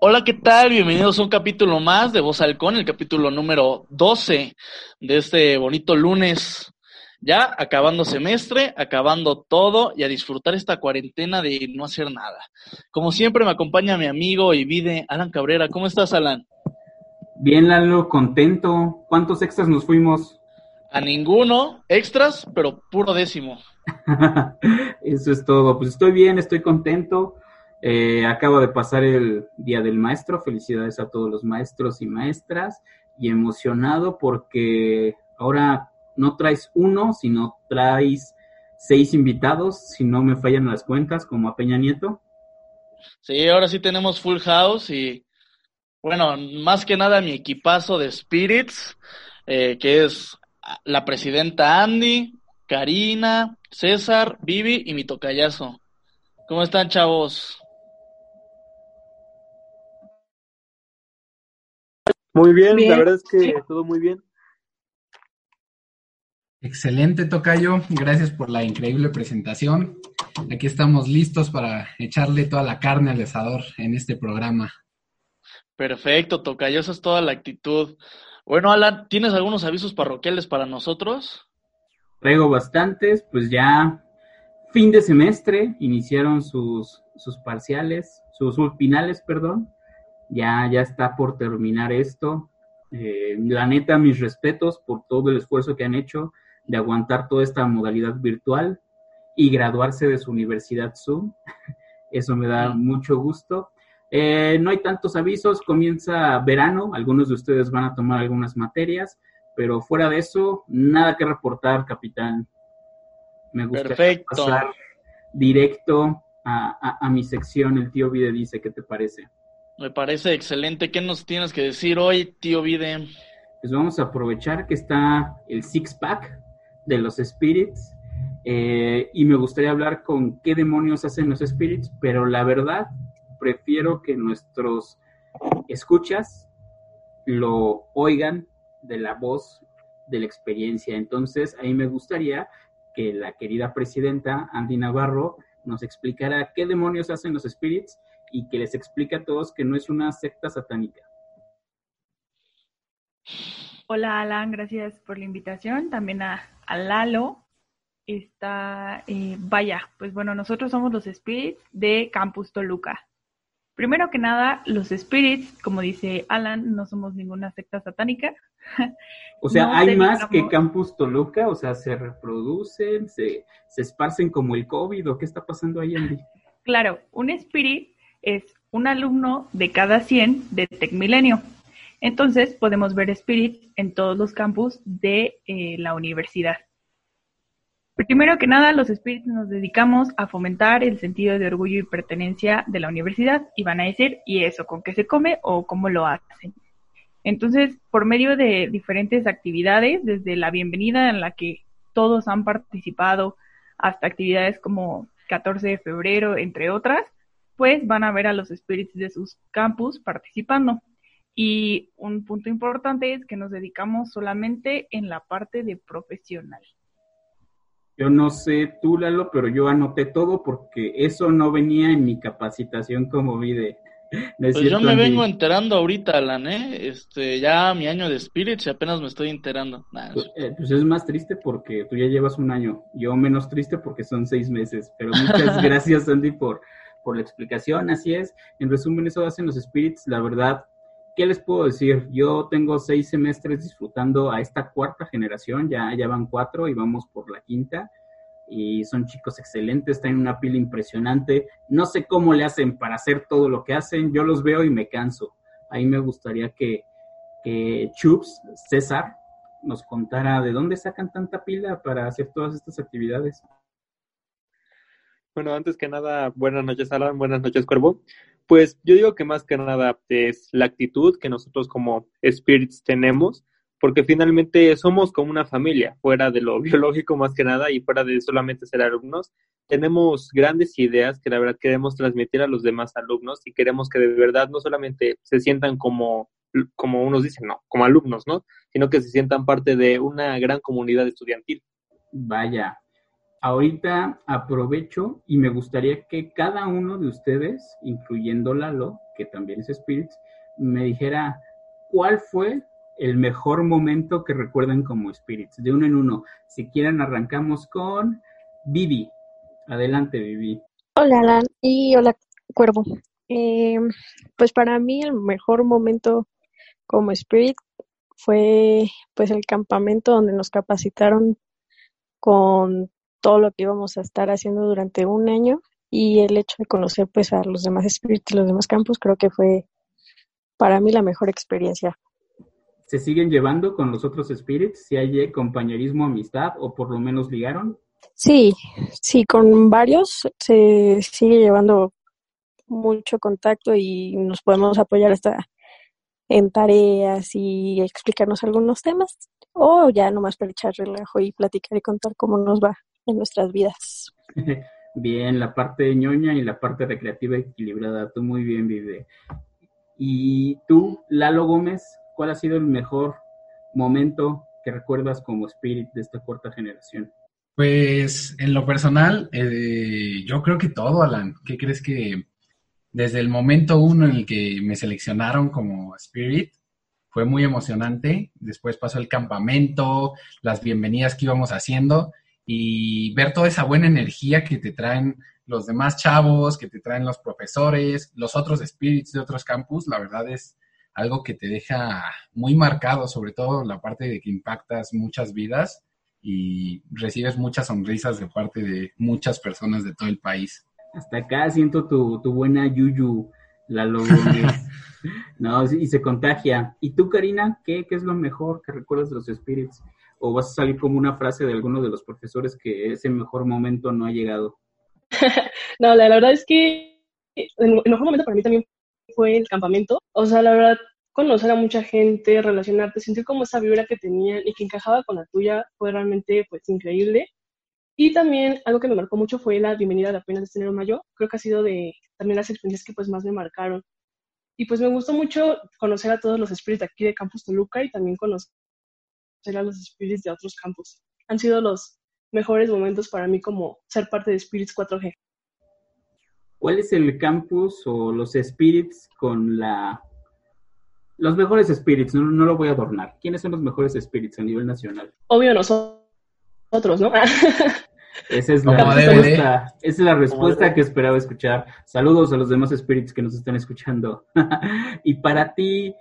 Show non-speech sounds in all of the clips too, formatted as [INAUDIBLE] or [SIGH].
Hola, ¿qué tal? Bienvenidos a un capítulo más de Voz Halcón, el capítulo número 12 de este bonito lunes. Ya acabando semestre, acabando todo y a disfrutar esta cuarentena de no hacer nada. Como siempre me acompaña mi amigo y vide Alan Cabrera. ¿Cómo estás, Alan? Bien, Lalo, contento. ¿Cuántos extras nos fuimos? A ninguno, extras, pero puro décimo. [LAUGHS] Eso es todo. Pues estoy bien, estoy contento. Eh, acabo de pasar el Día del Maestro. Felicidades a todos los maestros y maestras. Y emocionado porque ahora no traes uno, sino traes seis invitados, si no me fallan las cuentas, como a Peña Nieto. Sí, ahora sí tenemos full house y bueno, más que nada mi equipazo de Spirits, eh, que es la presidenta Andy, Karina, César, Vivi y mi tocayazo. ¿Cómo están, chavos? Muy bien, la verdad es que todo muy bien. Excelente, Tocayo. Gracias por la increíble presentación. Aquí estamos listos para echarle toda la carne al asador en este programa. Perfecto, Tocayo. Esa es toda la actitud. Bueno, Alan, ¿tienes algunos avisos parroquiales para nosotros? Traigo bastantes, pues ya fin de semestre, iniciaron sus, sus parciales, sus finales, perdón. Ya, ya está por terminar esto. Eh, la neta, mis respetos por todo el esfuerzo que han hecho de aguantar toda esta modalidad virtual y graduarse de su universidad Zoom. [LAUGHS] Eso me da mucho gusto. Eh, no hay tantos avisos, comienza verano, algunos de ustedes van a tomar algunas materias, pero fuera de eso, nada que reportar, capitán. Me gusta pasar directo a, a, mi sección. El tío Vide dice, ¿qué te parece? Me parece excelente. ¿Qué nos tienes que decir hoy, tío Vide? Pues vamos a aprovechar que está el six pack de los spirits eh, y me gustaría hablar con qué demonios hacen los spirits, pero la verdad prefiero que nuestros escuchas lo oigan de la voz de la experiencia. Entonces, ahí me gustaría que la querida presidenta Andy Navarro nos explicara qué demonios hacen los spirits y que les explique a todos que no es una secta satánica. Hola Alan, gracias por la invitación. También a, Lalo. Está, eh, vaya, pues bueno, nosotros somos los Spirits de Campus Toluca. Primero que nada, los Spirits, como dice Alan, no somos ninguna secta satánica. [LAUGHS] O sea, hay más que Campus Toluca, o sea, se reproducen, se, se esparcen como el COVID, ¿o qué está pasando ahí, Andy? Claro, un Spirit es un alumno de cada 100 de Tecmilenio. Entonces podemos ver Spirits en todos los campus de eh, la universidad. Primero que nada, los Spirits nos dedicamos a fomentar el sentido de orgullo y pertenencia de la universidad y van a decir, ¿y eso con qué se come o cómo lo hacen? Entonces, por medio de diferentes actividades, desde la bienvenida en la que todos han participado hasta actividades como 14 de febrero, entre otras, pues van a ver a los spirits de sus campus participando. Y un punto importante es que nos dedicamos solamente en la parte de profesional. Yo no sé tú, Lalo, pero yo anoté todo porque eso no venía en mi capacitación como vide. pues yo me vengo enterando ahorita, Alan, ¿eh? Este, ya mi año de Spirits y apenas me estoy enterando. pues, eh, pues, es más triste porque tú ya llevas un año. Yo menos triste porque son seis meses. Pero muchas [LAUGHS] gracias, Andy, por, por la explicación. Así es. En resumen, eso hacen los Spirits. La verdad, ¿qué les puedo decir? Yo tengo seis semestres disfrutando a esta cuarta generación, ya, ya van cuatro y vamos por la quinta. Y son chicos excelentes, en una pila impresionante. No sé cómo le hacen para hacer todo lo que hacen. Yo los veo y me canso. Ahí me gustaría que, que Chups, César, nos contara de dónde sacan tanta pila para hacer todas estas actividades. Bueno, antes que nada, buenas noches, Alan, buenas noches, Cuervo. Pues yo digo que más que nada es la actitud que nosotros como spirits tenemos, porque finalmente somos como una familia, fuera de lo [LAUGHS] biológico más que nada y fuera de solamente ser alumnos. Tenemos grandes ideas que la verdad queremos transmitir a los demás alumnos y queremos que de verdad no solamente se sientan como, como unos dicen, no, como alumnos, ¿no? Sino que se sientan parte de una gran comunidad estudiantil. Vaya, ahorita aprovecho y me gustaría que cada uno de ustedes, incluyendo Lalo, que también es Spirits, me dijera cuál fue el mejor momento que recuerden como Spirits, de uno en uno. Si quieren, arrancamos con Vivi. Adelante, Vivi. Hola, Alan, y hola, Cuervo. Eh, pues para mí el mejor momento como Spirit fue pues el campamento donde nos capacitaron con todo lo que íbamos a estar haciendo durante un año y el hecho de conocer pues a los demás espíritus y los demás campos creo que fue para mí la mejor experiencia. ¿Se siguen llevando con los otros spirits? ¿Si hay compañerismo, amistad o por lo menos ligaron? Sí, sí, con varios se sigue llevando mucho contacto y nos podemos apoyar hasta en tareas y explicarnos algunos temas o ya nomás para echar relajo y platicar y contar cómo nos va en nuestras vidas. [LAUGHS] Bien, la parte ñoña y la parte recreativa equilibrada. Tú muy bien, Vive. Y tú, Lalo Gómez, ¿cuál ha sido el mejor momento que recuerdas como Spirit de esta cuarta generación? Pues en lo personal, eh, yo creo que todo, Alan. ¿Qué crees que desde el momento uno en el que me seleccionaron como Spirit, fue muy emocionante. Después pasó el campamento, las bienvenidas que íbamos haciendo y ver toda esa buena energía que te traen los demás chavos, que te traen los profesores, los otros spirits de otros campus, la verdad es algo que te deja muy marcado, sobre todo la parte de que impactas muchas vidas y recibes muchas sonrisas de parte de muchas personas de todo el país. Hasta acá siento tu, tu buena yuyu, la logo. [LAUGHS] no, y se contagia. ¿Y tú, Karina, qué, qué es lo mejor que recuerdas de los spirits? O vas a salir como una frase de alguno de los profesores que ese mejor momento no ha llegado? [LAUGHS] no, la, verdad es que el mejor momento para mí también fue el campamento. O sea, la verdad, conocer a mucha gente, relacionarte, sentir como esa vibra que tenían y que encajaba con la tuya fue realmente pues increíble. Y también algo que me marcó mucho fue la bienvenida de apenas de enero mayo. Creo que ha sido de también las experiencias que pues más me marcaron. Y pues me gustó mucho conocer a todos los espíritus aquí de Campus Toluca y también conocer a los Spirits de otros campos. Han sido los mejores momentos para mí como ser parte de Spirits 4G. ¿Cuál es el campus o los Spirits con la... Los mejores Spirits, no, no lo voy a adornar. ¿Quiénes son los mejores Spirits a nivel nacional? Obvio nosotros, ¿no? [LAUGHS] Esa es la respuesta, esa es la respuesta que esperaba escuchar. Saludos a los demás spirits que nos están escuchando. [LAUGHS] y para ti,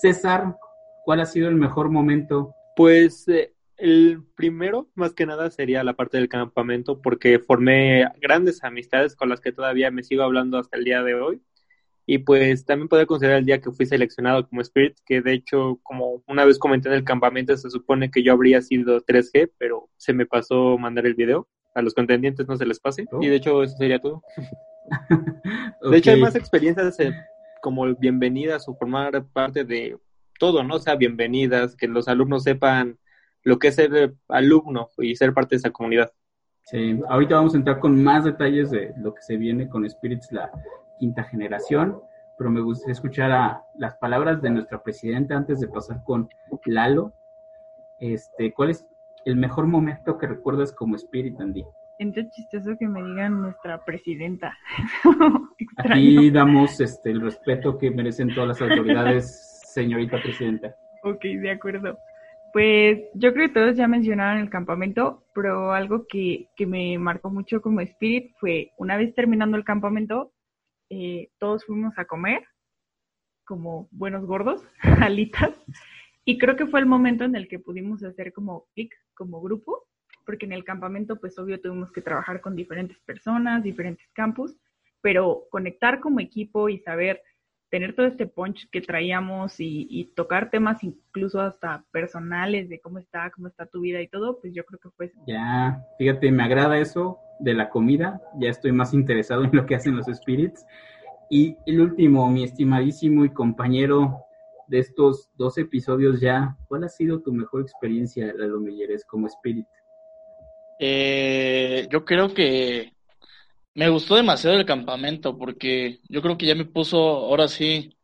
César, ¿cuál ha sido el mejor momento pues eh, el primero, más que nada, sería la parte del campamento, porque formé grandes amistades con las que todavía me sigo hablando hasta el día de hoy. Y pues también puedo considerar el día que fui seleccionado como Spirit, que de hecho, como una vez comenté en el campamento, se supone que yo habría sido 3G, pero se me pasó mandar el video. A los contendientes no se les pase. Y de hecho, eso sería todo. [LAUGHS] De hecho, hay más experiencias eh, como bienvenidas o formar parte de todo, ¿no? O sea, bienvenidas, que los alumnos sepan lo que es ser alumno y ser parte de esa comunidad. Sí, ahorita vamos a entrar con más detalles de lo que se viene con Spirits, la quinta generación, pero me gustaría escuchar a las palabras de nuestra presidenta antes de pasar con Lalo. Este, ¿Cuál es el mejor momento que recuerdas como Spirit, Andy? Entonces chistoso que me digan nuestra presidenta. [LAUGHS] Aquí damos este, el respeto que merecen todas las autoridades señorita presidenta. Ok, de acuerdo. Pues yo creo que todos ya mencionaron el campamento, pero algo que, me marcó mucho como spirit fue una vez terminando el campamento, eh, todos fuimos a comer como buenos gordos, [LAUGHS] alitas, y creo que fue el momento en el que pudimos hacer como clic, como grupo, porque en el campamento pues obvio tuvimos que trabajar con diferentes personas, diferentes campus, pero conectar como equipo y saber tener todo este punch que traíamos y, tocar temas incluso hasta personales de cómo está, cómo está tu vida y todo, pues yo creo que fue Ya, fíjate, me agrada eso de la comida, ya estoy más interesado en lo que hacen los spirits. Y el último, mi estimadísimo y compañero de estos dos episodios ya, ¿cuál ha sido tu mejor experiencia, Lalo Melleres, como spirit? Eh, yo creo que me gustó demasiado el campamento porque yo creo que ya me puso ahora sí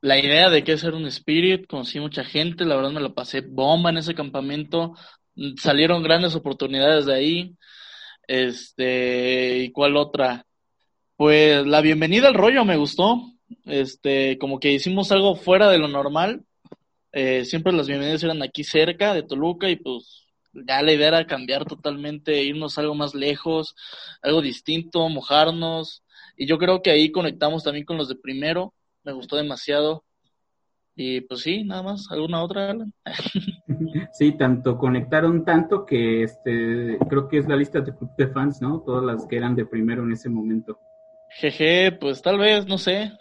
la idea de qué ser un spirit, conocí mucha gente, la verdad me lo pasé bomba en ese campamento, salieron grandes oportunidades de ahí. Este, ¿y cuál otra? Pues la bienvenida al rollo me gustó. Este, como que hicimos algo fuera de lo normal. Eh, siempre las bienvenidas eran aquí cerca de Toluca y pues ya la idea era cambiar totalmente, irnos algo más lejos, algo distinto, mojarnos. Y yo creo que ahí conectamos también con los de primero. Me gustó demasiado. Y pues sí, nada más. ¿Alguna otra, [LAUGHS] Sí, tanto conectaron tanto que este creo que es la lista de, de fans, ¿no? Todas las que eran de primero en ese momento. Jeje, pues tal vez, no sé.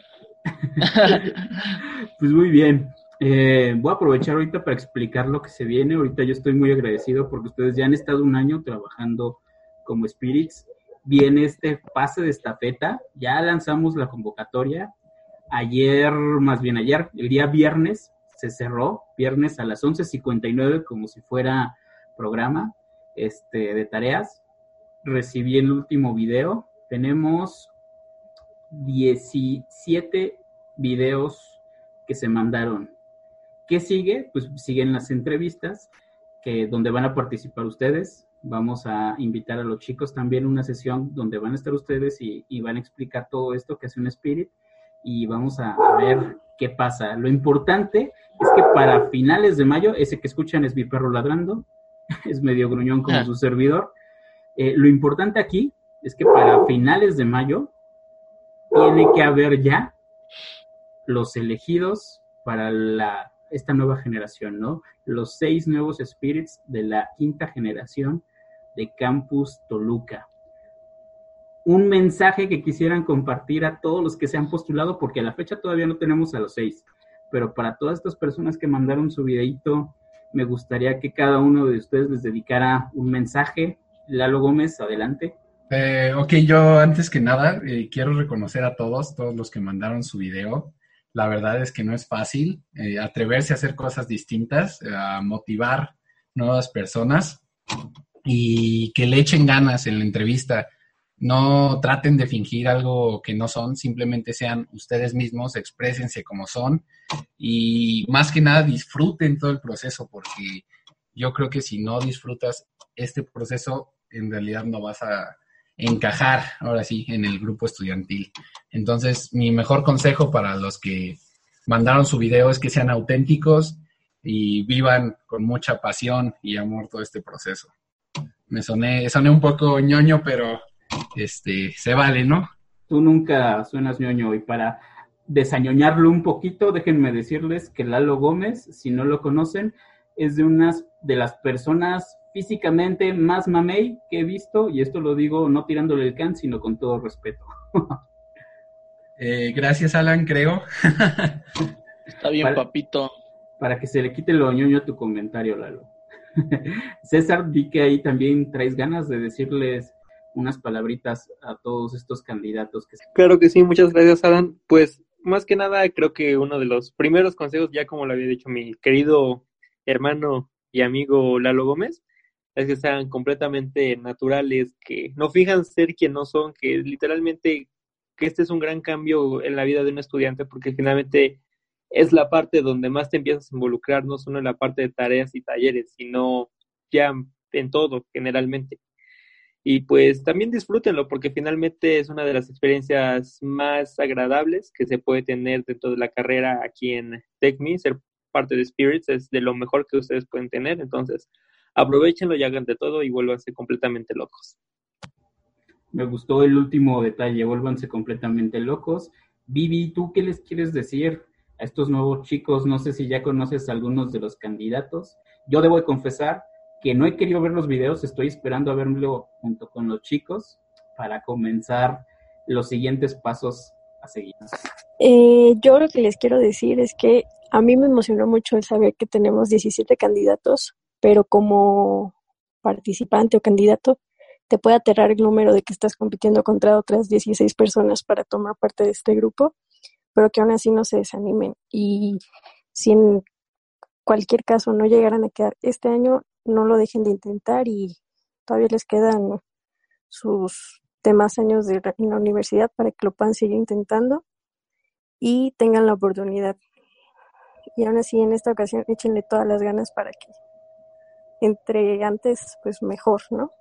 [LAUGHS] pues muy bien. Eh, voy a aprovechar ahorita para explicar lo que se viene. Ahorita yo estoy muy agradecido porque ustedes ya han estado un año trabajando como Spirits. Viene este pase de estafeta. Ya lanzamos la convocatoria. Ayer, más bien ayer, el día viernes, se cerró. Viernes a las 11.59 como si fuera programa este, de tareas. Recibí el último video. Tenemos 17 videos que se mandaron ¿Qué sigue? Pues siguen las entrevistas que donde van a participar ustedes. Vamos a invitar a los chicos también a una sesión donde van a estar ustedes y, van a explicar todo esto que hace un Spirit y vamos a, ver qué pasa. Lo importante es que para finales de mayo, ese que escuchan es mi perro ladrando, [LAUGHS] es medio gruñón como ah. su servidor. Eh, lo importante aquí es que para finales de mayo tiene que haber ya los elegidos para la esta nueva generación, ¿no? Los seis nuevos spirits de la quinta generación de Campus Toluca. Un mensaje que quisieran compartir a todos los que se han postulado, porque a la fecha todavía no tenemos a los seis, pero para todas estas personas que mandaron su videito, me gustaría que cada uno de ustedes les dedicara un mensaje. Lalo Gómez, adelante. Eh, ok, yo antes que nada eh, quiero reconocer a todos, todos los que mandaron su video. La verdad es que no es fácil eh, atreverse a hacer cosas distintas, a motivar nuevas personas y que le echen ganas en la entrevista. No traten de fingir algo que no son, simplemente sean ustedes mismos, exprésense como son y más que nada disfruten todo el proceso porque yo creo que si no disfrutas este proceso, en realidad no vas a, encajar, ahora sí, en el grupo estudiantil. Entonces, mi mejor consejo para los que mandaron su video es que sean auténticos y vivan con mucha pasión y amor todo este proceso. Me soné, soné un poco ñoño, pero este, se vale, ¿no? Tú nunca suenas ñoño y para desañoñarlo un poquito, déjenme decirles que Lalo Gómez, si no lo conocen, es de unas de las personas físicamente más mamey que he visto, y esto lo digo no tirándole el can, sino con todo respeto. [LAUGHS] Eh, gracias, Alan, creo. Está bien, papito. Para que se le quite lo ñoño a tu comentario, Lalo. [LAUGHS] César, vi que ahí también traes ganas de decirles unas palabritas a todos estos candidatos. Que... Claro que sí, muchas gracias, Alan. Pues más que nada, creo que uno de los primeros consejos, ya como lo había dicho mi querido hermano y amigo Lalo Gómez, es que sean completamente naturales, que no fijan ser quien no son, que literalmente que este es un gran cambio en la vida de un estudiante porque finalmente es la parte donde más te empiezas a involucrar, no solo en la parte de tareas y talleres, sino ya en todo generalmente. Y pues también disfrútenlo porque finalmente es una de las experiencias más agradables que se puede tener dentro de la carrera aquí en TechMe. Ser parte de Spirits es de lo mejor que ustedes pueden tener. Entonces, aprovechenlo y hagan de todo y vuélvanse completamente locos. Me gustó el último detalle, vuélvanse completamente locos. Vivi, ¿tú qué les quieres decir a estos nuevos chicos? No sé si ya conoces a algunos de los candidatos. Yo debo de confesar que no he querido ver los videos, estoy esperando a verlo junto con los chicos para comenzar los siguientes pasos a seguir. Eh, yo lo que les quiero decir es que a mí me emocionó mucho el saber que tenemos 17 candidatos, pero como participante o candidato, te puede aterrar el número de que estás compitiendo contra otras 16 personas para tomar parte de este grupo, pero que aún así no se desanimen. Y si en cualquier caso no llegaran a quedar este año, no lo dejen de intentar y todavía les quedan sus demás años de en la universidad para que lo puedan seguir intentando y tengan la oportunidad. Y aún así en esta ocasión échenle todas las ganas para que entre antes pues mejor, ¿no?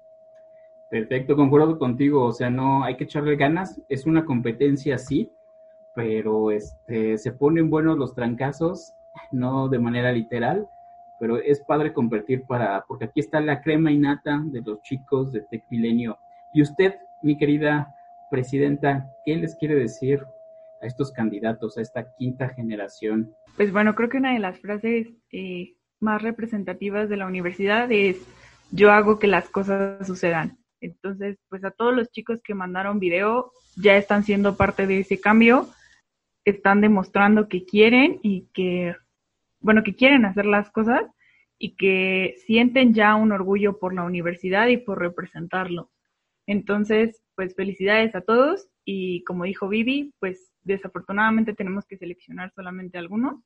Perfecto, concuerdo contigo, o sea, no hay que echarle ganas, es una competencia sí, pero este se ponen buenos los trancazos, no de manera literal, pero es padre competir para porque aquí está la crema innata de los chicos de Tech Milenio. Y usted, mi querida presidenta, ¿qué les quiere decir a estos candidatos, a esta quinta generación? Pues bueno, creo que una de las frases eh, más representativas de la universidad es yo hago que las cosas sucedan. Entonces, pues a todos los chicos que mandaron video ya están siendo parte de ese cambio, están demostrando que quieren y que, bueno, que quieren hacer las cosas y que sienten ya un orgullo por la universidad y por representarlo. Entonces, pues felicidades a todos y como dijo Vivi, pues desafortunadamente tenemos que seleccionar solamente algunos,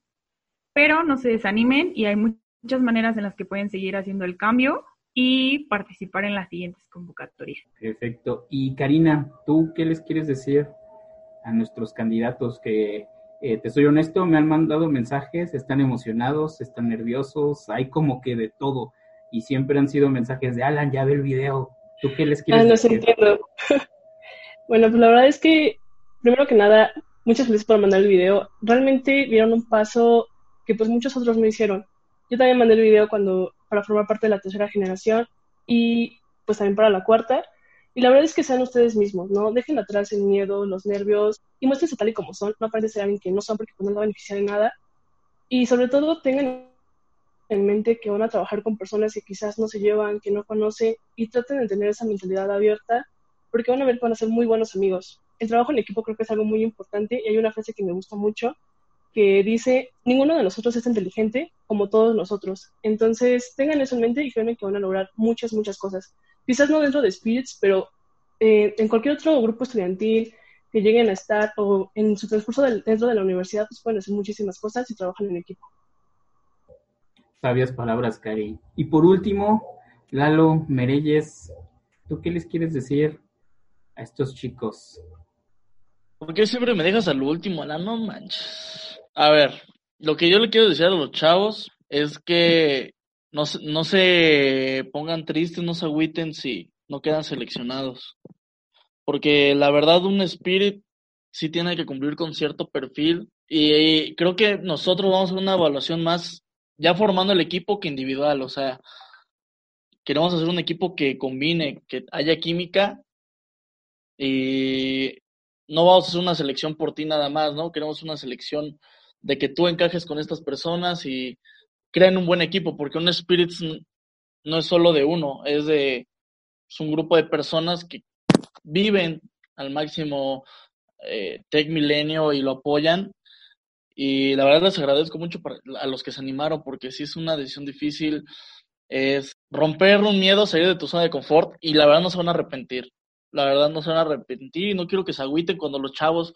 pero no se desanimen y hay muchas maneras en las que pueden seguir haciendo el cambio y participar en las siguientes convocatorias. Perfecto. Y Karina, ¿tú qué les quieres decir a nuestros candidatos que, eh, te soy honesto, me han mandado mensajes, están emocionados, están nerviosos, hay como que de todo. Y siempre han sido mensajes de Alan, ya ve el video. ¿Tú qué les quieres ah, no decir? entiendo. [LAUGHS] bueno, pues la verdad es que, primero que nada, muchas gracias por mandar el video. Realmente dieron un paso que pues muchos otros no hicieron. Yo también mandé el video cuando, para formar parte de la tercera generación y pues también para la cuarta. Y la verdad es que sean ustedes mismos, ¿no? Dejen atrás el miedo, los nervios y muéstrense tal y como son. No aparenten ser alguien que no son porque pues, no les va a beneficiar en nada. Y sobre todo tengan en mente que van a trabajar con personas que quizás no se llevan, que no conocen y traten de tener esa mentalidad abierta porque van a ver que van a ser muy buenos amigos. El trabajo en equipo creo que es algo muy importante y hay una frase que me gusta mucho que dice, ninguno de nosotros es inteligente como todos nosotros. Entonces, tengan eso en mente y créanme que van a lograr muchas, muchas cosas. Quizás no dentro de Spirits, pero eh, en cualquier otro grupo estudiantil que lleguen a estar o en su transcurso dentro de la universidad, pues pueden hacer muchísimas cosas y trabajan en equipo. Sabias palabras, Cari. Y por último, Lalo Mereyes, ¿tú qué les quieres decir a estos chicos? ¿Por qué siempre me dejas al último, Alan? No manches. A ver, lo que yo le quiero decir a los chavos es que no, no se pongan tristes, no se agüiten si no quedan seleccionados. Porque la verdad, un Spirit sí tiene que cumplir con cierto perfil. Y creo que nosotros vamos a hacer una evaluación más ya formando el equipo que individual. O sea, queremos hacer un equipo que combine, que haya química. Y no vamos a hacer una selección por ti nada más, ¿no? Queremos una selección de que tú encajes con estas personas y creen un buen equipo, porque un Spirits no es solo de uno, es de es un grupo de personas que viven al máximo eh, Tech Milenio y lo apoyan. Y la verdad les agradezco mucho a los que se animaron, porque sí es una decisión difícil, es romper un miedo, salir de tu zona de confort y la verdad no se van a arrepentir. La verdad no se van a arrepentir y no quiero que se agüiten cuando los chavos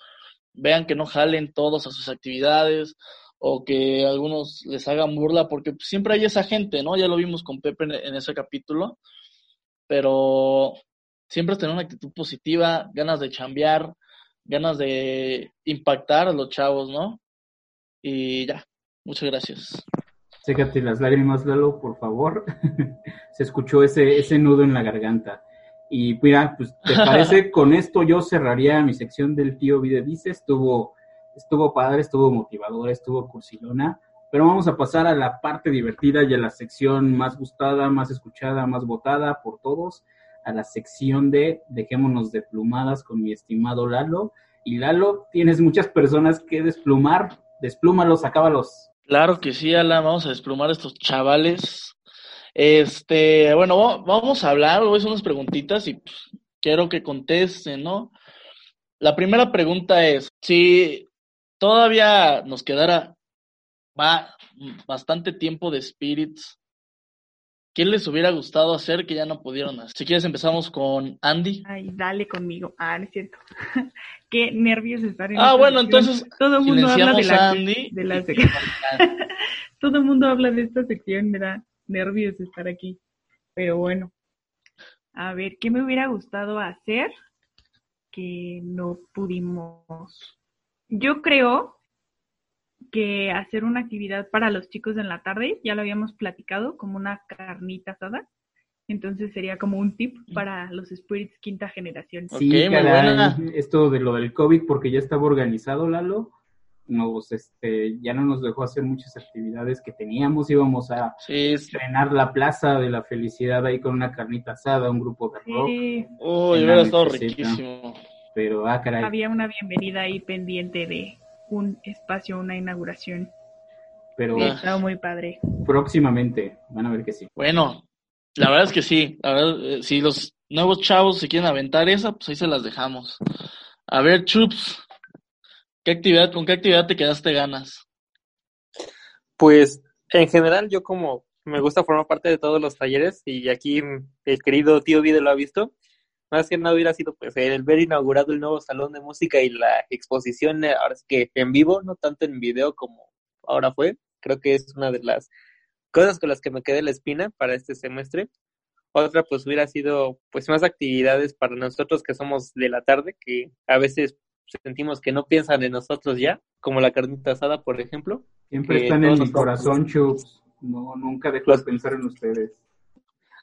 vean que no jalen todos a sus actividades o que algunos les hagan burla, porque siempre hay esa gente, ¿no? Ya lo vimos con Pepe en, ese capítulo, pero siempre tener una actitud positiva, ganas de chambear, ganas de impactar a los chavos, ¿no? Y ya, muchas gracias. Sécate las lágrimas, Lalo, por favor. [LAUGHS] Se escuchó ese, ese nudo en la garganta. Y mira, pues, ¿te [LAUGHS] parece? Con esto yo cerraría mi sección del tío Vide Dice. Estuvo, estuvo padre, estuvo motivador, estuvo cursilona. Pero vamos a pasar a la parte divertida y a la sección más gustada, más escuchada, más votada por todos. A la sección de Dejémonos de plumadas con mi estimado Lalo. Y Lalo, tienes muchas personas que desplumar. Desplúmalos, acábalos. Claro que sí, Alan. Vamos a desplumar a estos chavales este, bueno, vamos a hablar, voy a hacer unas preguntitas y pues, quiero que contesten, ¿no? La primera pregunta es, si todavía nos quedara va bastante tiempo de Spirits, ¿qué les hubiera gustado hacer que ya no pudieron hacer? Si quieres empezamos con Andy. Ay, dale conmigo. Ah, no es cierto. [LAUGHS] Qué nervios estar en Ah, bueno, sección. entonces todo el mundo habla de la, Andy. de la y- sección. [LAUGHS] todo el mundo habla de esta sección, me da nervios estar aquí. Pero bueno, a ver, ¿qué me hubiera gustado hacer que no pudimos? Yo creo que hacer una actividad para los chicos en la tarde, ya lo habíamos platicado, como una carnita asada. Entonces sería como un tip para los spirits quinta generación. Sí, muy caray, buena. esto de lo del COVID, porque ya estaba organizado, Lalo, nos, este, ya no nos dejó hacer muchas actividades que teníamos, íbamos a Sí, es- estrenar la Plaza de la Felicidad ahí con una carnita asada, un grupo de rock, Sí, Uy, hubiera estado riquísimo. pero ah, caray, había una bienvenida ahí pendiente de un espacio, una inauguración. pero Sí, estaba muy padre. próximamente, van a ver que sí. Bueno, la verdad es que sí. La verdad, eh, si los nuevos chavos se quieren aventar esa, pues ahí se las dejamos. A ver, Chups, ¿qué actividad, con qué actividad te quedaste ganas? Pues en general yo como me gusta formar parte de todos los talleres y aquí el querido tío Vide lo ha visto, más que nada hubiera sido pues el ver inaugurado el nuevo salón de música y la exposición eh, ahora es que en vivo, no tanto en video como ahora fue, creo que es una de las cosas con las que me quedé la espina para este semestre. Otra pues hubiera sido pues más actividades para nosotros que somos de la tarde, que a veces sentimos que no piensan en nosotros ya, como la carnita asada, por ejemplo. Siempre están en mi corazón, Chups, no, nunca dejo de pensar en ustedes.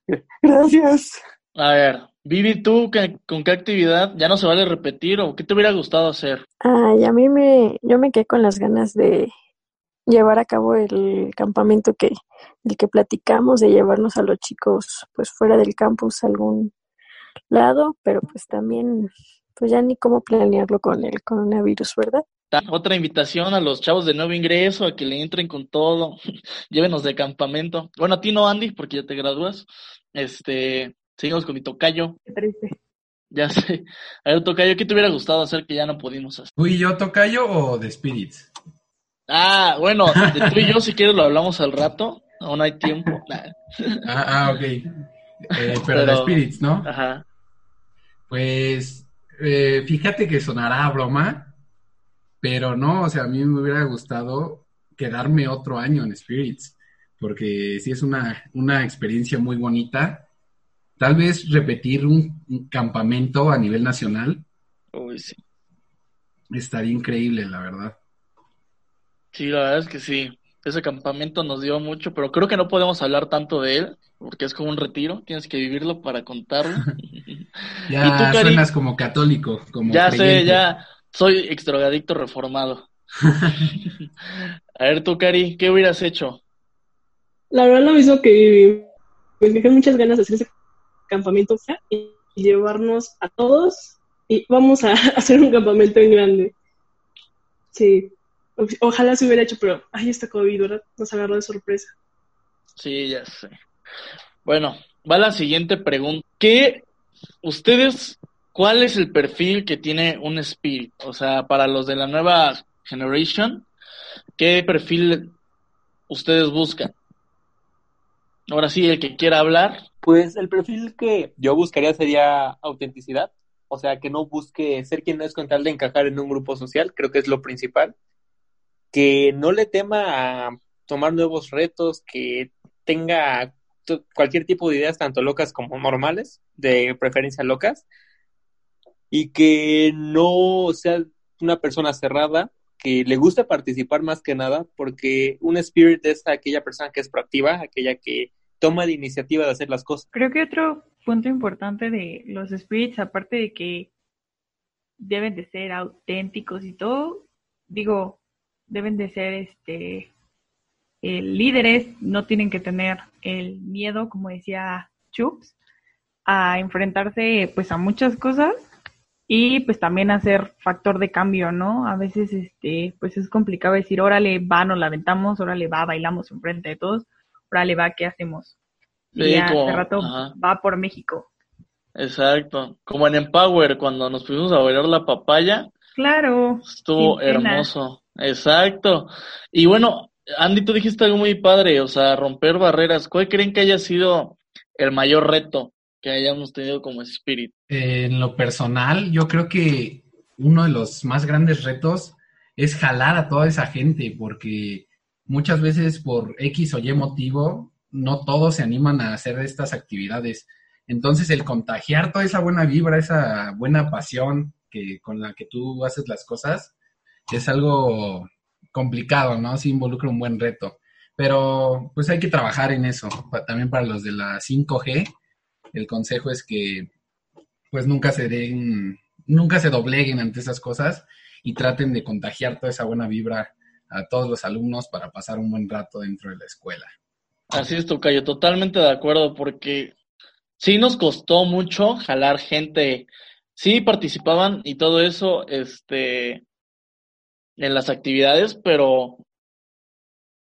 [LAUGHS] Gracias. A ver, Vivi, ¿tú qué- con qué actividad? Ya no se vale repetir o qué te hubiera gustado hacer? Ay, a mí me, yo me quedé con las ganas de llevar a cabo el campamento que, del que platicamos, de llevarnos a los chicos pues fuera del campus a algún lado, pero pues también, pues ya ni cómo planearlo con el coronavirus, ¿verdad? Otra invitación a los chavos de nuevo ingreso a que le entren con todo. [LAUGHS] Llévenos de campamento. Bueno, a ti no, Andy, porque ya te gradúas. Este, seguimos con mi tocayo. Qué triste. Ya [LAUGHS] sé. A ver, tocayo, ¿qué te hubiera gustado hacer que ya no pudimos hacer? ¿Tú y yo, Tocayo, o de Spirits? Ah, bueno, de tú y yo, [LAUGHS] si quieres, lo hablamos al rato. Aún hay tiempo. Nah. Ah, ah, ok. Eh, pero, de Spirits, ¿no? Ajá. Pues eh, fíjate que sonará a broma, pero no, o sea, a mí me hubiera gustado quedarme otro año en Spirits, porque sí es una, una experiencia muy bonita. Tal vez repetir un, un campamento a nivel nacional Uy, sí. estaría increíble, la verdad. Sí, la verdad es que sí. Ese campamento nos dio mucho, pero creo que no podemos hablar tanto de él, porque es como un retiro. Tienes que vivirlo para contarlo. [LAUGHS] Ya ¿Y tú, Cari? suenas como católico, como Ya sé, ya soy extrogadicto reformado. [LAUGHS] A ver, tú, Cari, ¿qué hubieras hecho? La verdad, lo mismo que Vivi. Pues me quedan muchas ganas de hacer ese campamento y llevarnos a todos y vamos a [LAUGHS] hacer un campamento en grande. Sí, ojalá se hubiera hecho, pero ahí está COVID, ¿verdad? Nos agarró de sorpresa. Sí, ya sé. Bueno, va la siguiente pregunta. ¿Qué ustedes, cuál es el perfil que tiene un Spirit? O sea, para los de la nueva generation, ¿qué perfil ustedes buscan? Ahora sí, el que quiera hablar. Pues el perfil que yo buscaría sería autenticidad, o sea, que no busque ser quien no es con tal de encajar en un grupo social, creo que es lo principal. Que no le tema a tomar nuevos retos, que tenga cualquier tipo de ideas, tanto locas como normales, de preferencia locas, y que no sea una persona cerrada, que le guste participar más que nada, porque un spirit es aquella persona que es proactiva, aquella que toma la iniciativa de hacer las cosas. Creo que otro punto importante de los spirits, aparte de que deben de ser auténticos y todo, digo, deben de ser este eh, líderes, no tienen que tener el miedo, como decía Chups, a enfrentarse pues a muchas cosas y pues también a ser factor de cambio, ¿no? A veces este pues es complicado decir, órale, va, nos la aventamos, órale, va, bailamos enfrente de todos, órale, va, ¿qué hacemos? Y Sí, ya como- hace rato ajá. va por México. Exacto. Como en Empower, cuando nos pusimos a bailar la papaya, Claro. estuvo hermoso. Exacto. Y bueno, Andy, tú dijiste algo muy padre, o sea, romper barreras. ¿Cuál creen que haya sido el mayor reto que hayamos tenido como Spirit? En lo personal, yo creo que uno de los más grandes retos es jalar a toda esa gente, porque muchas veces por X o Y motivo, no todos se animan a hacer estas actividades. Entonces, el contagiar toda esa buena vibra, esa buena pasión que, con la que tú haces las cosas, es algo complicado, ¿no? Sí involucra un buen reto. Pero pues hay que trabajar en eso. También para los de la 5G, el consejo es que pues nunca se den, nunca se dobleguen ante esas cosas y traten de contagiar toda esa buena vibra a todos los alumnos para pasar un buen rato dentro de la escuela. Así es, Tocayo, totalmente de acuerdo, porque sí nos costó mucho jalar gente, sí participaban y todo eso, este, en las actividades, pero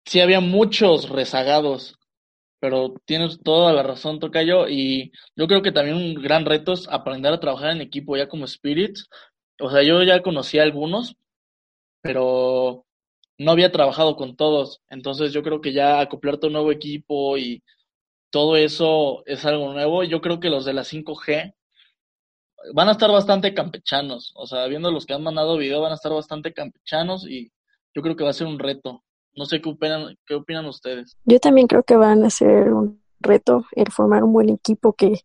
sí había muchos rezagados. Pero tienes toda la razón, Tocayo, y yo creo que también un gran reto es aprender a trabajar en equipo ya como Spirits. O sea, yo ya conocí a algunos, pero no había trabajado con todos. Entonces yo creo que ya acoplarte un nuevo equipo y todo eso es algo nuevo. Yo creo que los de la 5G van a estar bastante campechanos. O sea, viendo los que han mandado video, van a estar bastante campechanos y yo creo que va a ser un reto. No sé qué opinan, qué opinan ustedes. Yo también creo que van a ser un reto el formar un buen equipo que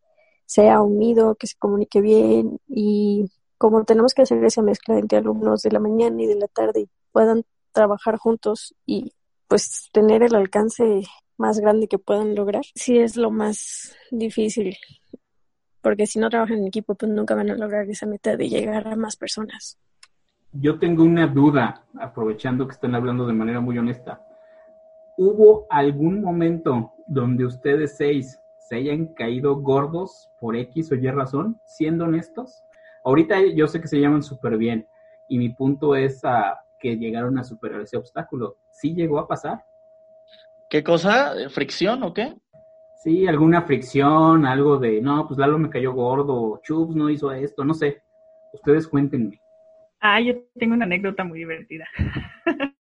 sea unido, que se comunique bien y como tenemos que hacer esa mezcla entre alumnos de la mañana y de la tarde y puedan trabajar juntos y pues tener el alcance más grande que puedan lograr, sí es lo más difícil porque si no trabajan en equipo, pues nunca van a lograr esa meta de llegar a más personas. Yo tengo una duda, aprovechando que están hablando de manera muy honesta. ¿Hubo algún momento donde ustedes seis se hayan caído gordos por X o Y razón, siendo honestos? Ahorita yo sé que se llaman súper bien y mi punto es a que llegaron a superar ese obstáculo. ¿Sí llegó a pasar? ¿Qué cosa? ¿Fricción o qué? Sí, alguna fricción, algo de, no, pues Lalo me cayó gordo, Chubbs no hizo esto, no sé. Ustedes cuéntenme. Ah, yo tengo una anécdota muy divertida. [LAUGHS]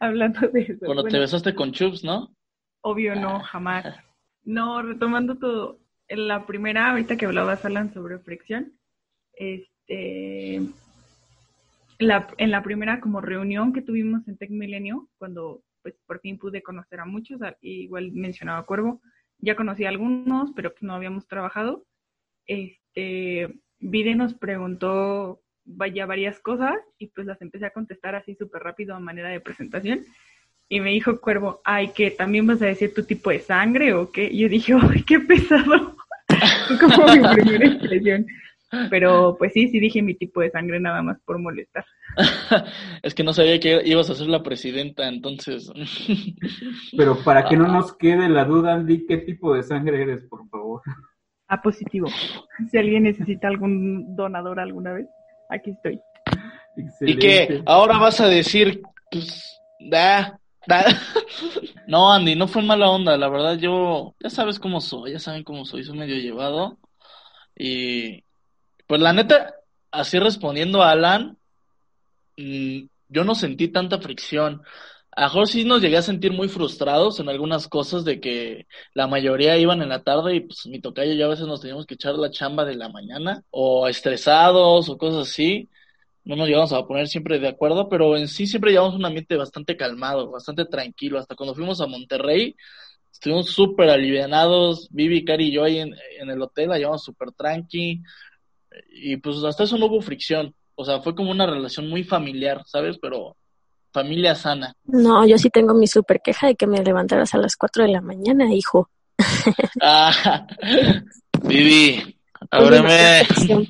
Hablando de eso. Cuando te besaste con Chubbs, ¿no? Obvio no, jamás. [LAUGHS] No, retomando todo, en la primera, ahorita que hablabas, Alan, sobre fricción, este, la, en la primera como reunión que tuvimos en Tech Milenio, cuando pues por fin pude conocer a muchos, igual mencionaba Cuervo, ya conocí a algunos, pero pues no habíamos trabajado. Este, Vide nos preguntó vaya varias cosas y pues las empecé a contestar así súper rápido a manera de presentación. Y me dijo Cuervo, ay, que también vas a decir tu tipo de sangre o qué. Y yo dije, ay, qué pesado. [LAUGHS] Fue como mi primera expresión. Pero pues sí, sí dije mi tipo de sangre nada más por molestar. [LAUGHS] es que no sabía que ibas a ser la presidenta, entonces. [LAUGHS] Pero para que no nos quede la duda, Andy, ¿qué tipo de sangre eres, por favor? A positivo. Si alguien necesita algún donador alguna vez, aquí estoy. Y que ahora vas a decir, pues, da, da. [LAUGHS] No, Andy, no fue mala onda, la verdad yo, ya sabes cómo soy, ya saben cómo soy, soy medio llevado. Y pues la neta, así respondiendo a Alan, mm, yo no sentí tanta fricción. A lo mejor sí nos llegué a sentir muy frustrados en algunas cosas de que la mayoría iban en la tarde y pues mi tocayo ya a veces nos teníamos que echar la chamba de la mañana o estresados o cosas así. No nos llevamos a poner siempre de acuerdo, pero en sí siempre llevamos un ambiente bastante calmado, bastante tranquilo. Hasta cuando fuimos a Monterrey, estuvimos súper alivianados. Vivi, Cari y yo ahí en, en el hotel la llevamos súper tranqui y pues hasta eso no hubo fricción. O sea, fue como una relación muy familiar, ¿sabes? Pero familia sana. No, yo sí tengo mi super queja de que me levantaras a las 4 de la mañana, hijo. [LAUGHS] ah, [LAUGHS] Vivi, ábreme.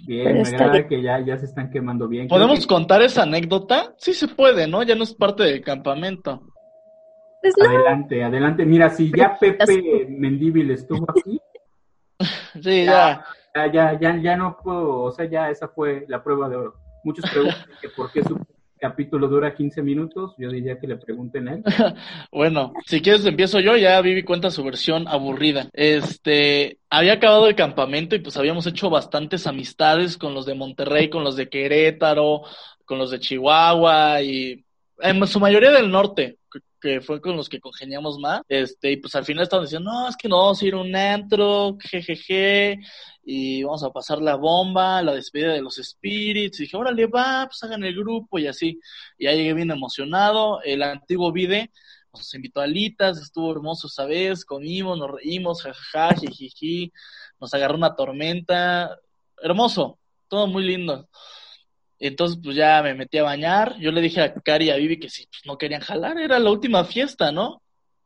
Bien, me que ya, ya se están quemando bien. ¿Podemos contar esa anécdota? Sí se puede, ¿no? Ya no es parte del campamento. Pues no. Adelante, adelante. Mira, si ya Pepe Mendíbil estuvo aquí. [LAUGHS] sí, ya ya, ya, ya, ya no puedo, o sea, ya esa fue la prueba de oro. Muchos preguntan que por qué su capítulo dura 15 minutos, yo diría que le pregunten a él. [LAUGHS] bueno, si quieres empiezo yo, ya Vivi cuenta su versión aburrida. Este, había acabado el campamento y pues habíamos hecho bastantes amistades con los de Monterrey, con los de Querétaro, con los de Chihuahua y en su mayoría del norte, que fue con los que congeniamos más, este, y pues al final estaban diciendo, no, es que no vamos a ir a un antro, jejeje, y vamos a pasar la bomba, la despedida de los spirits, y dije, órale, va, pues hagan el grupo, y así, y ya llegué bien emocionado, el antiguo Vide nos invitó a alitas, estuvo hermoso esa vez, comimos, nos reímos, jajaja, jijiji, nos agarró una tormenta, hermoso, todo muy lindo. Entonces, pues ya me metí a bañar. Yo le dije a Cari y a Vivi que si pues, no querían jalar, era la última fiesta, ¿no?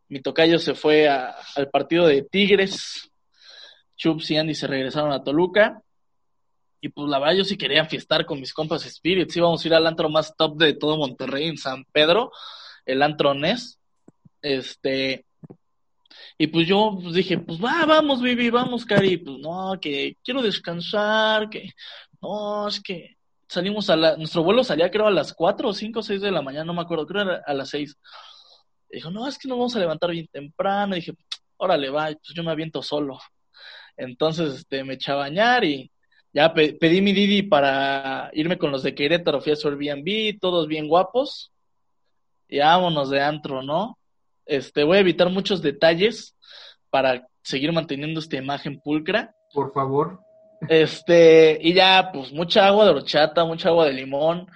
Mi tocayo se fue al partido de Tigres. Chups y Andy se regresaron a Toluca. Y pues la verdad, yo sí quería fiestar con mis compas Spirits. Íbamos a ir al antro más top de todo Monterrey, en San Pedro, el antro Nes. Este. Y pues yo pues dije, pues va, vamos, Vivi, vamos, Cari. Pues no, que quiero descansar, que no, es que salimos a la, nuestro vuelo salía creo a las 4 o 5 o 6 de la mañana, no me acuerdo, creo a las 6. Dijo, no, es que nos vamos a levantar bien temprano. Y dije, órale, va, pues yo me aviento solo. Entonces, este, me eché a bañar y ya pedí mi Didi para irme con los de Querétaro, fui a su Airbnb, todos bien guapos. Y vámonos de antro, ¿no? Este, voy a evitar muchos detalles para seguir manteniendo esta imagen pulcra. Por favor. Este, y ya, pues mucha agua de horchata, mucha agua de limón.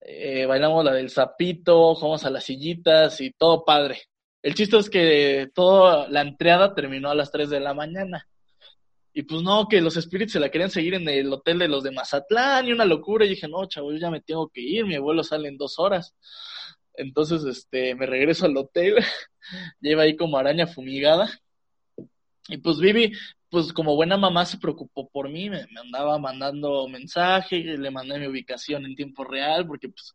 Eh, bailamos la del sapito, jugamos a las sillitas y todo padre. El chiste es que toda la entrada terminó a las 3 de la mañana. Y pues no, que los espíritus se la querían seguir en el hotel de los de Mazatlán y una locura. Y dije, no, chavo, yo ya me tengo que ir, mi abuelo sale en dos horas. Entonces, este, me regreso al hotel, [LAUGHS] lleva ahí como araña fumigada. Y pues Vivi, pues como buena mamá se preocupó por mí, me, andaba mandando mensaje, le mandé mi ubicación en tiempo real, porque pues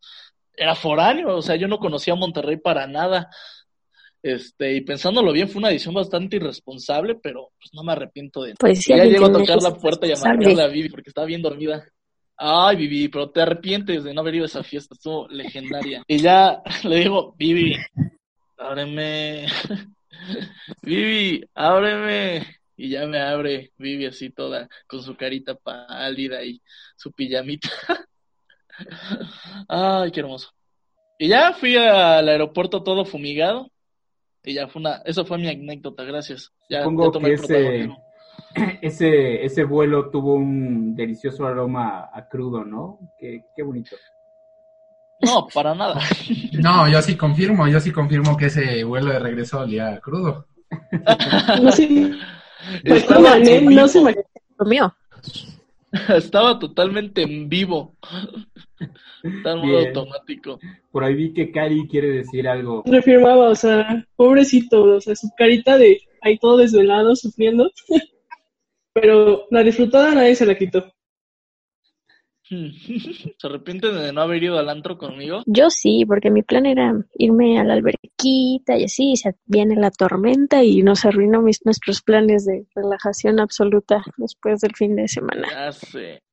era foráneo, o sea, yo no conocía Monterrey para nada. Este, y pensándolo bien, fue una edición bastante irresponsable, pero pues no me arrepiento de Pues ya llego a tocar la puerta y a marcarle a Vivi porque estaba bien dormida. Ay, Vivi, pero te arrepientes de no haber ido a esa fiesta, estuvo legendaria. Y ya [LAUGHS] le digo, Vivi, ábreme. [LAUGHS] Vivi, ábreme. Y ya me abre Vivi así toda con su carita pálida y su pijamita. [LAUGHS] Ay, qué hermoso. Y ya fui al aeropuerto todo fumigado. Y ya fue una, eso fue mi anécdota, gracias. Ya, Supongo que ese, [CLEARS THROAT] ese, ese vuelo tuvo un delicioso aroma a crudo, ¿no? Qué, qué bonito. No, para nada. [LAUGHS] No, yo sí confirmo, yo sí confirmo que ese vuelo de regreso olía crudo. [LAUGHS] No, sí. Estaba, no se me mío. [LAUGHS] Estaba totalmente en vivo. [LAUGHS] Está en modo automático. Por ahí vi que Cari quiere decir algo. Refirmaba, o sea, pobrecito, o sea, su carita de ahí todo desvelado, sufriendo. [LAUGHS] Pero la disfrutada nadie se la quitó. [LAUGHS] ¿Se arrepienten de no haber ido al antro conmigo? Yo sí, porque mi plan era irme a la alberquita y así, se viene la tormenta y nos arruinó mis, nuestros planes de relajación absoluta después del fin de semana. Ya sé.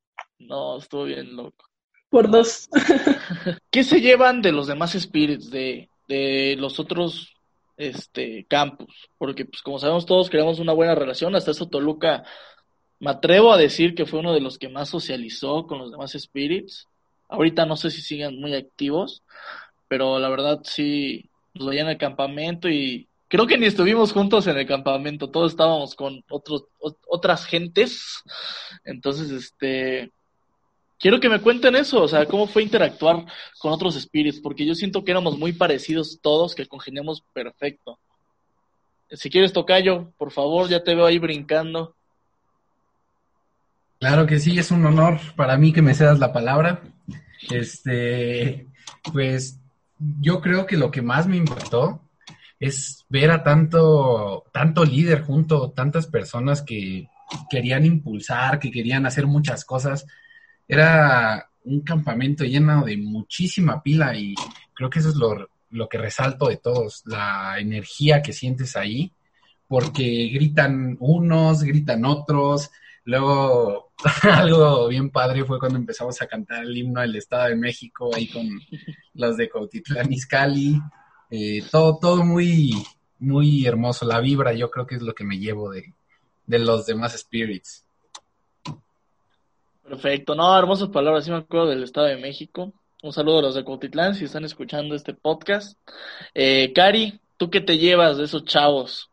No, estuvo bien loco. Por dos. [LAUGHS] ¿Qué se llevan de los demás spirits, de, de los otros este campus? Porque, pues, como sabemos todos, creamos una buena relación. Hasta eso Toluca me atrevo a decir que fue uno de los que más socializó con los demás spirits. Ahorita no sé si siguen muy activos, pero la verdad sí nos veía en el campamento y creo que ni estuvimos juntos en el campamento, todos estábamos con otros otras gentes. Entonces, este quiero que me cuenten eso, o sea, cómo fue interactuar con otros spirits, porque yo siento que éramos muy parecidos todos, que congeniamos perfecto. Si quieres tocayo, por favor, ya te veo ahí brincando. Claro que sí, es un honor para mí que me cedas la palabra. Este, pues yo creo que lo que más me impactó es ver a tanto, tanto líder junto, tantas personas que querían impulsar, que querían hacer muchas cosas. Era un campamento lleno de muchísima pila y creo que eso es lo, lo que resalto de todos, la energía que sientes ahí, porque gritan unos, gritan otros, Luego, [LAUGHS] algo bien padre fue cuando empezamos a cantar el himno del Estado de México ahí con los de Cautitlán Izcalli. Eh, todo, todo muy, muy hermoso. La vibra, yo creo que es lo que me llevo de, de los demás spirits. Perfecto, no, hermosas palabras, sí me acuerdo del Estado de México. Un saludo a los de Cotitlán si están escuchando este podcast. Eh, Cari, ¿tú qué te llevas de esos chavos?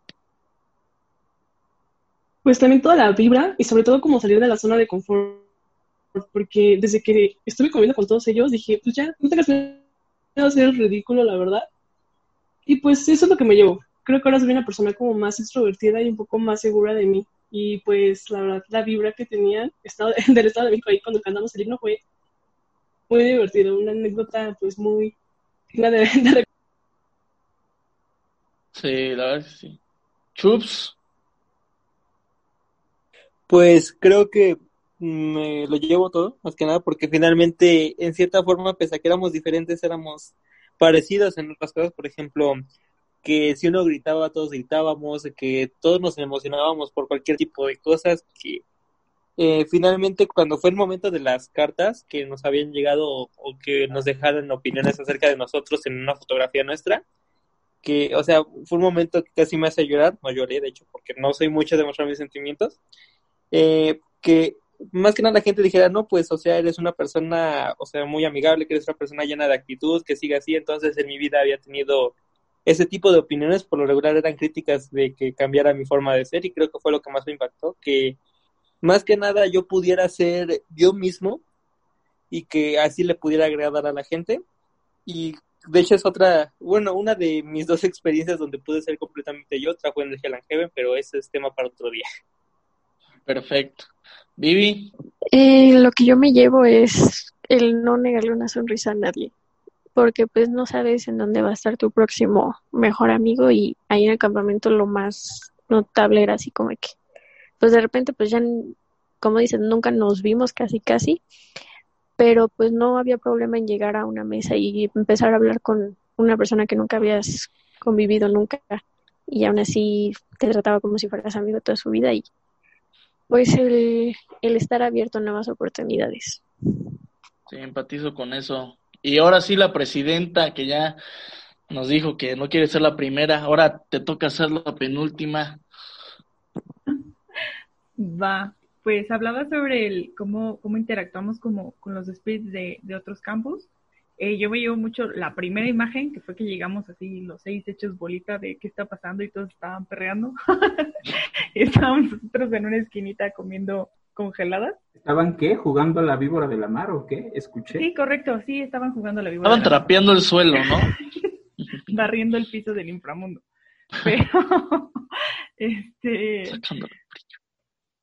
Pues también toda la vibra y sobre todo como salir de la zona de confort. Porque desde que estuve comiendo con todos ellos dije, pues ya, no tengas miedo a el ridículo, la verdad. Y pues eso es lo que me llevo. Creo que ahora soy una persona como más extrovertida y un poco más segura de mí. Y pues la verdad, la vibra que tenían estado, [LAUGHS] del Estado de México ahí cuando cantamos el himno fue muy divertido. Una anécdota pues muy digna de, [LAUGHS] de Sí, la verdad sí. Chups. Pues creo que me lo llevo todo, más que nada, porque finalmente, en cierta forma, pese a que éramos diferentes, éramos parecidos en otras cosas. Por ejemplo, que si uno gritaba, todos gritábamos, que todos nos emocionábamos por cualquier tipo de cosas, que eh, finalmente cuando fue el momento de las cartas que nos habían llegado o, o que nos dejaron opiniones acerca de nosotros en una fotografía nuestra, que, o sea, fue un momento que casi me hace llorar, no lloré, de hecho, porque no soy mucho de mostrar mis sentimientos, eh, que más que nada la gente dijera, no, pues, o sea, eres una persona, o sea, muy amigable, que eres una persona llena de actitud, que siga así, entonces en mi vida había tenido ese tipo de opiniones, por lo regular eran críticas de que cambiara mi forma de ser y creo que fue lo que más me impactó, que más que nada yo pudiera ser yo mismo y que así le pudiera agradar a la gente. Y de hecho es otra, bueno, una de mis dos [LAUGHS] experiencias donde pude ser completamente yo, otra fue en el Hell pero ese es tema para otro día. Perfecto. Vivi. Eh, lo que yo me llevo es el no negarle una sonrisa a nadie, porque pues no sabes en dónde va a estar tu próximo mejor amigo y ahí en el campamento lo más notable era así como que, pues de repente pues ya, como dicen, nunca nos vimos casi casi, pero pues no había problema en llegar a una mesa y empezar a hablar con una persona que nunca habías convivido nunca y aún así te trataba como si fueras amigo toda su vida y pues el, el estar abierto a nuevas oportunidades. Sí, empatizo con eso. Y ahora sí la presidenta que ya nos dijo que no quiere ser la primera, ahora te toca ser la penúltima. Va, pues hablaba sobre el cómo, cómo interactuamos como, con los spirits de, de otros campus. Eh, yo me llevo mucho la primera imagen, que fue que llegamos así los seis hechos bolita de qué está pasando y todos estaban perreando. [LAUGHS] [LAUGHS] estábamos nosotros en una esquinita comiendo congeladas. ¿Estaban qué? ¿Jugando a la víbora de la mar o qué? Escuché. Sí, correcto, sí, estaban jugando a la víbora. Estaban trapeando el suelo, ¿no? [LAUGHS] Barriendo el piso del inframundo. Pero, [LAUGHS] este... Sacando.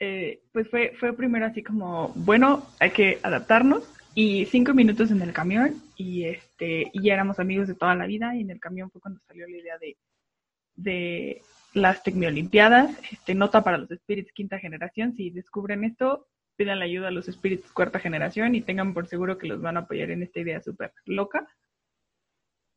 Eh, pues fue, fue primero así como, bueno, hay que adaptarnos y cinco minutos en el camión y este y ya éramos amigos de toda la vida y en el camión fue cuando salió la idea de, de las Tecniolimpiadas, este, nota para los Spirits quinta generación, si descubren esto, pidan la ayuda a los Spirits cuarta generación y tengan por seguro que los van a apoyar en esta idea súper loca.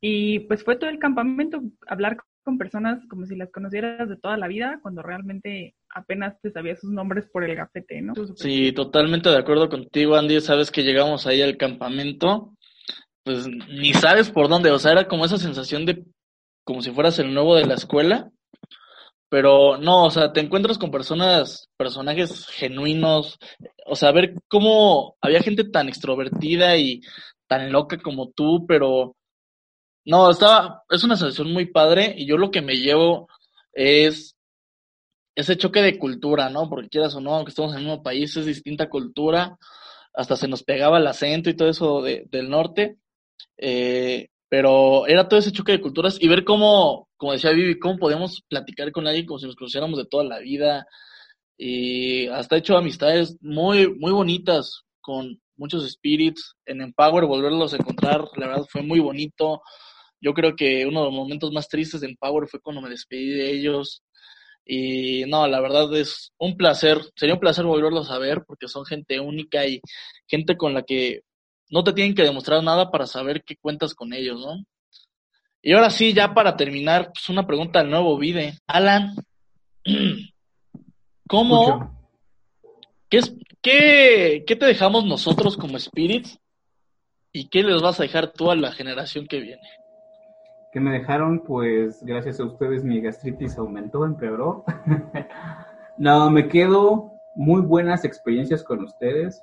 Y pues fue todo el campamento, hablar con personas como si las conocieras de toda la vida, cuando realmente apenas te sabías sus nombres por el gafete, ¿no? Sí, totalmente de acuerdo contigo, Andy. Sabes que llegamos ahí al campamento, pues ni sabes por dónde, o sea, era como esa sensación de como si fueras el nuevo de la escuela, pero no, o sea, te encuentras con personas, personajes genuinos, o sea, ver cómo había gente tan extrovertida y tan loca como tú, pero no, estaba, es una sensación muy padre y yo lo que me llevo es ese choque de cultura, ¿no? Porque quieras o no, aunque estamos en el mismo país, es distinta cultura, hasta se nos pegaba el acento y todo eso de, del norte, eh, pero era todo ese choque de culturas y ver cómo, como decía Vivi, cómo podíamos platicar con alguien como si nos conociéramos de toda la vida y hasta hecho amistades muy, muy bonitas con muchos spirits en Empower, volverlos a encontrar, la verdad fue muy bonito. Yo creo que uno de los momentos más tristes de Empower fue cuando me despedí de ellos. Y no, la verdad es un placer, sería un placer volverlos a ver porque son gente única y gente con la que no te tienen que demostrar nada para saber que cuentas con ellos, ¿no? Y ahora sí, ya para terminar, pues una pregunta al nuevo Vide. Alan, [CLEARS THROAT] ¿cómo, qué, es, qué, qué te dejamos nosotros como spirits y qué les vas a dejar tú a la generación que viene? que me dejaron, pues gracias a ustedes mi gastritis aumentó, empeoró. [LAUGHS] no, me quedo muy buenas experiencias con ustedes.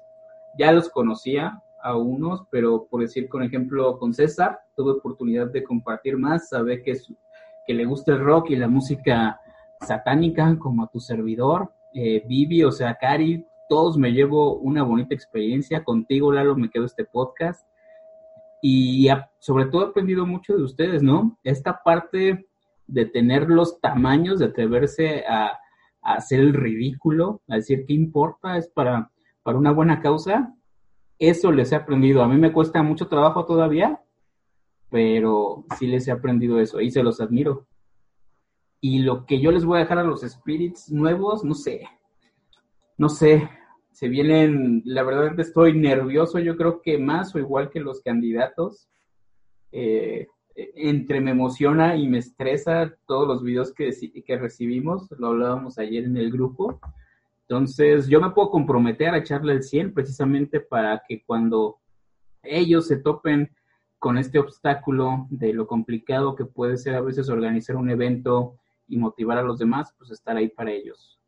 Ya los conocía, a unos, pero por decir, con ejemplo, con César, tuve oportunidad de compartir más, sabe que, que le gusta el rock y la música satánica, como a tu servidor, eh, Vivi, o sea, Cari, todos me llevo una bonita experiencia, contigo, Lalo, me quedo este podcast, y sobre todo he aprendido mucho de ustedes, ¿no? Esta parte de tener los tamaños, de atreverse a, hacer el ridículo, a decir qué importa, es para, para una buena causa, eso les he aprendido. A mí me cuesta mucho trabajo todavía, pero sí les he aprendido eso y se los admiro. Y lo que yo les voy a dejar a los spirits nuevos, no sé, no sé, se vienen, la verdad estoy nervioso, yo creo que más o igual que los candidatos. Eh, entre me emociona y me estresa todos los videos que, que recibimos, lo hablábamos ayer en el grupo. Entonces, yo me puedo comprometer a echarle el 100 precisamente para que cuando ellos se topen con este obstáculo de lo complicado que puede ser a veces organizar un evento y motivar a los demás, pues estar ahí para ellos.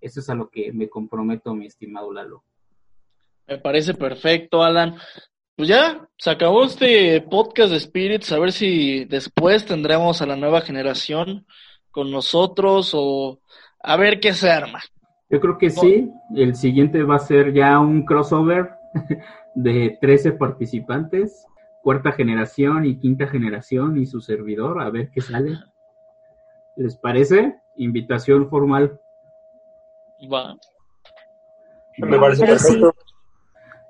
Eso es a lo que me comprometo, mi estimado Lalo. Me parece perfecto, Alan pues ya, se acabó este podcast de Spirits, a ver si después tendremos a la nueva generación con nosotros o a ver qué se arma. Yo creo que sí, el siguiente va a ser ya un crossover [LAUGHS] de 13 participantes, cuarta generación y quinta generación y su servidor, a ver qué sale. ¿Les parece? Invitación formal. Va. Me parece perfecto.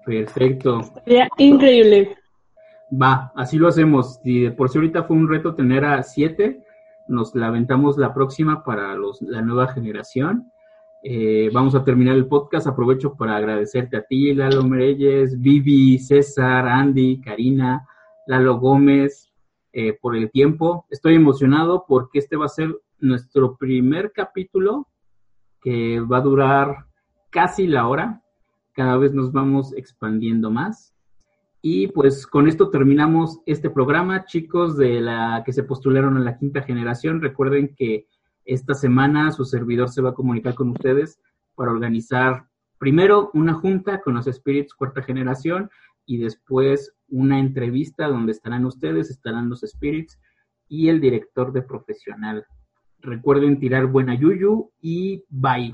Perfecto. Sería increíble. Va, así lo hacemos. Y por si ahorita fue un reto tener a siete, nos la aventamos la próxima para los, la nueva generación. Eh, vamos a terminar el podcast. Aprovecho para agradecerte a ti, Lalo Mereyes, Vivi, César, Andy, Karina, Lalo Gómez, eh, por el tiempo. Estoy emocionado porque este va a ser nuestro primer capítulo que va a durar casi la hora cada vez nos vamos expandiendo más. Y pues con esto terminamos este programa, chicos de la que se postularon a la quinta generación. Recuerden que esta semana su servidor se va a comunicar con ustedes para organizar primero una junta con los Spirits cuarta generación y después una entrevista donde estarán ustedes, estarán los Spirits y el director de profesional. Recuerden tirar buena yuyu y bye.